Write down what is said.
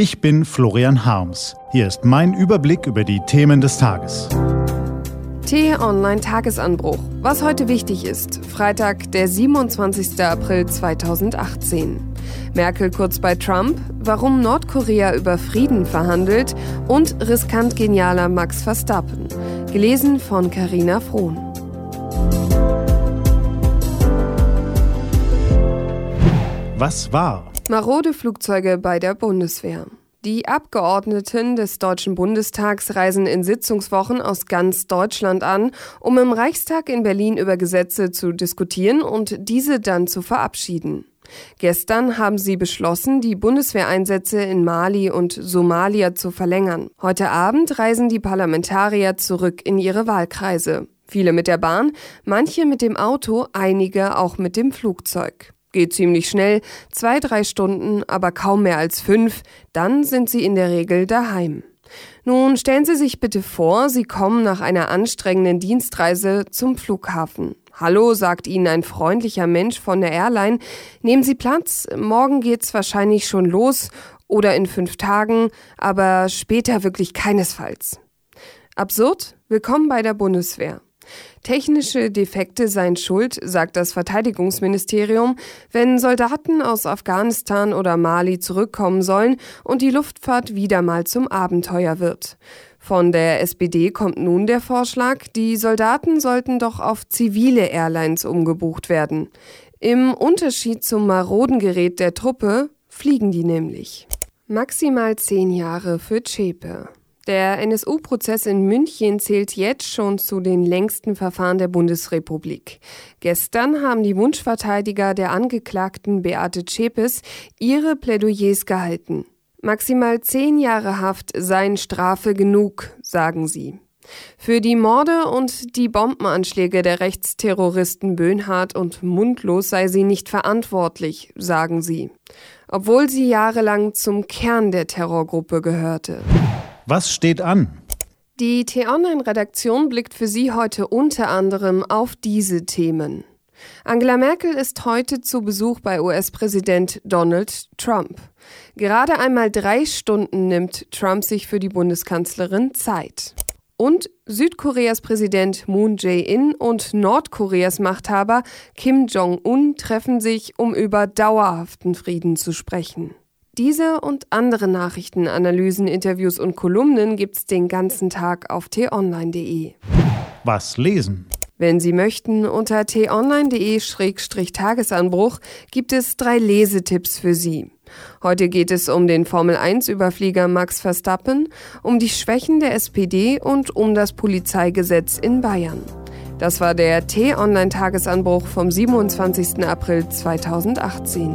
Ich bin Florian Harms. Hier ist mein Überblick über die Themen des Tages. T-Online Tagesanbruch. Was heute wichtig ist. Freitag, der 27. April 2018. Merkel kurz bei Trump, warum Nordkorea über Frieden verhandelt und riskant genialer Max Verstappen. Gelesen von Carina Frohn. Was war? Marode Flugzeuge bei der Bundeswehr. Die Abgeordneten des Deutschen Bundestags reisen in Sitzungswochen aus ganz Deutschland an, um im Reichstag in Berlin über Gesetze zu diskutieren und diese dann zu verabschieden. Gestern haben sie beschlossen, die Bundeswehreinsätze in Mali und Somalia zu verlängern. Heute Abend reisen die Parlamentarier zurück in ihre Wahlkreise. Viele mit der Bahn, manche mit dem Auto, einige auch mit dem Flugzeug. Geht ziemlich schnell, zwei, drei Stunden, aber kaum mehr als fünf, dann sind Sie in der Regel daheim. Nun stellen Sie sich bitte vor, Sie kommen nach einer anstrengenden Dienstreise zum Flughafen. Hallo, sagt Ihnen ein freundlicher Mensch von der Airline. Nehmen Sie Platz, morgen geht's wahrscheinlich schon los oder in fünf Tagen, aber später wirklich keinesfalls. Absurd? Willkommen bei der Bundeswehr. Technische Defekte seien schuld, sagt das Verteidigungsministerium, wenn Soldaten aus Afghanistan oder Mali zurückkommen sollen und die Luftfahrt wieder mal zum Abenteuer wird. Von der SPD kommt nun der Vorschlag, die Soldaten sollten doch auf zivile Airlines umgebucht werden. Im Unterschied zum maroden Gerät der Truppe fliegen die nämlich. Maximal zehn Jahre für Zschäpe. Der NSU-Prozess in München zählt jetzt schon zu den längsten Verfahren der Bundesrepublik. Gestern haben die Wunschverteidiger der Angeklagten Beate Zschäpes ihre Plädoyers gehalten. Maximal zehn Jahre Haft seien Strafe genug, sagen sie. Für die Morde und die Bombenanschläge der Rechtsterroristen Böhnhardt und Mundlos sei sie nicht verantwortlich, sagen sie, obwohl sie jahrelang zum Kern der Terrorgruppe gehörte. Was steht an? Die T-Online-Redaktion blickt für Sie heute unter anderem auf diese Themen. Angela Merkel ist heute zu Besuch bei US-Präsident Donald Trump. Gerade einmal drei Stunden nimmt Trump sich für die Bundeskanzlerin Zeit. Und Südkoreas Präsident Moon Jae-in und Nordkoreas Machthaber Kim Jong-un treffen sich, um über dauerhaften Frieden zu sprechen. Diese und andere Nachrichten, Analysen, Interviews und Kolumnen gibt's den ganzen Tag auf t-online.de. Was lesen? Wenn Sie möchten, unter t-online.de-tagesanbruch gibt es drei Lesetipps für Sie. Heute geht es um den Formel-1-Überflieger Max Verstappen, um die Schwächen der SPD und um das Polizeigesetz in Bayern. Das war der T-Online-Tagesanbruch vom 27. April 2018.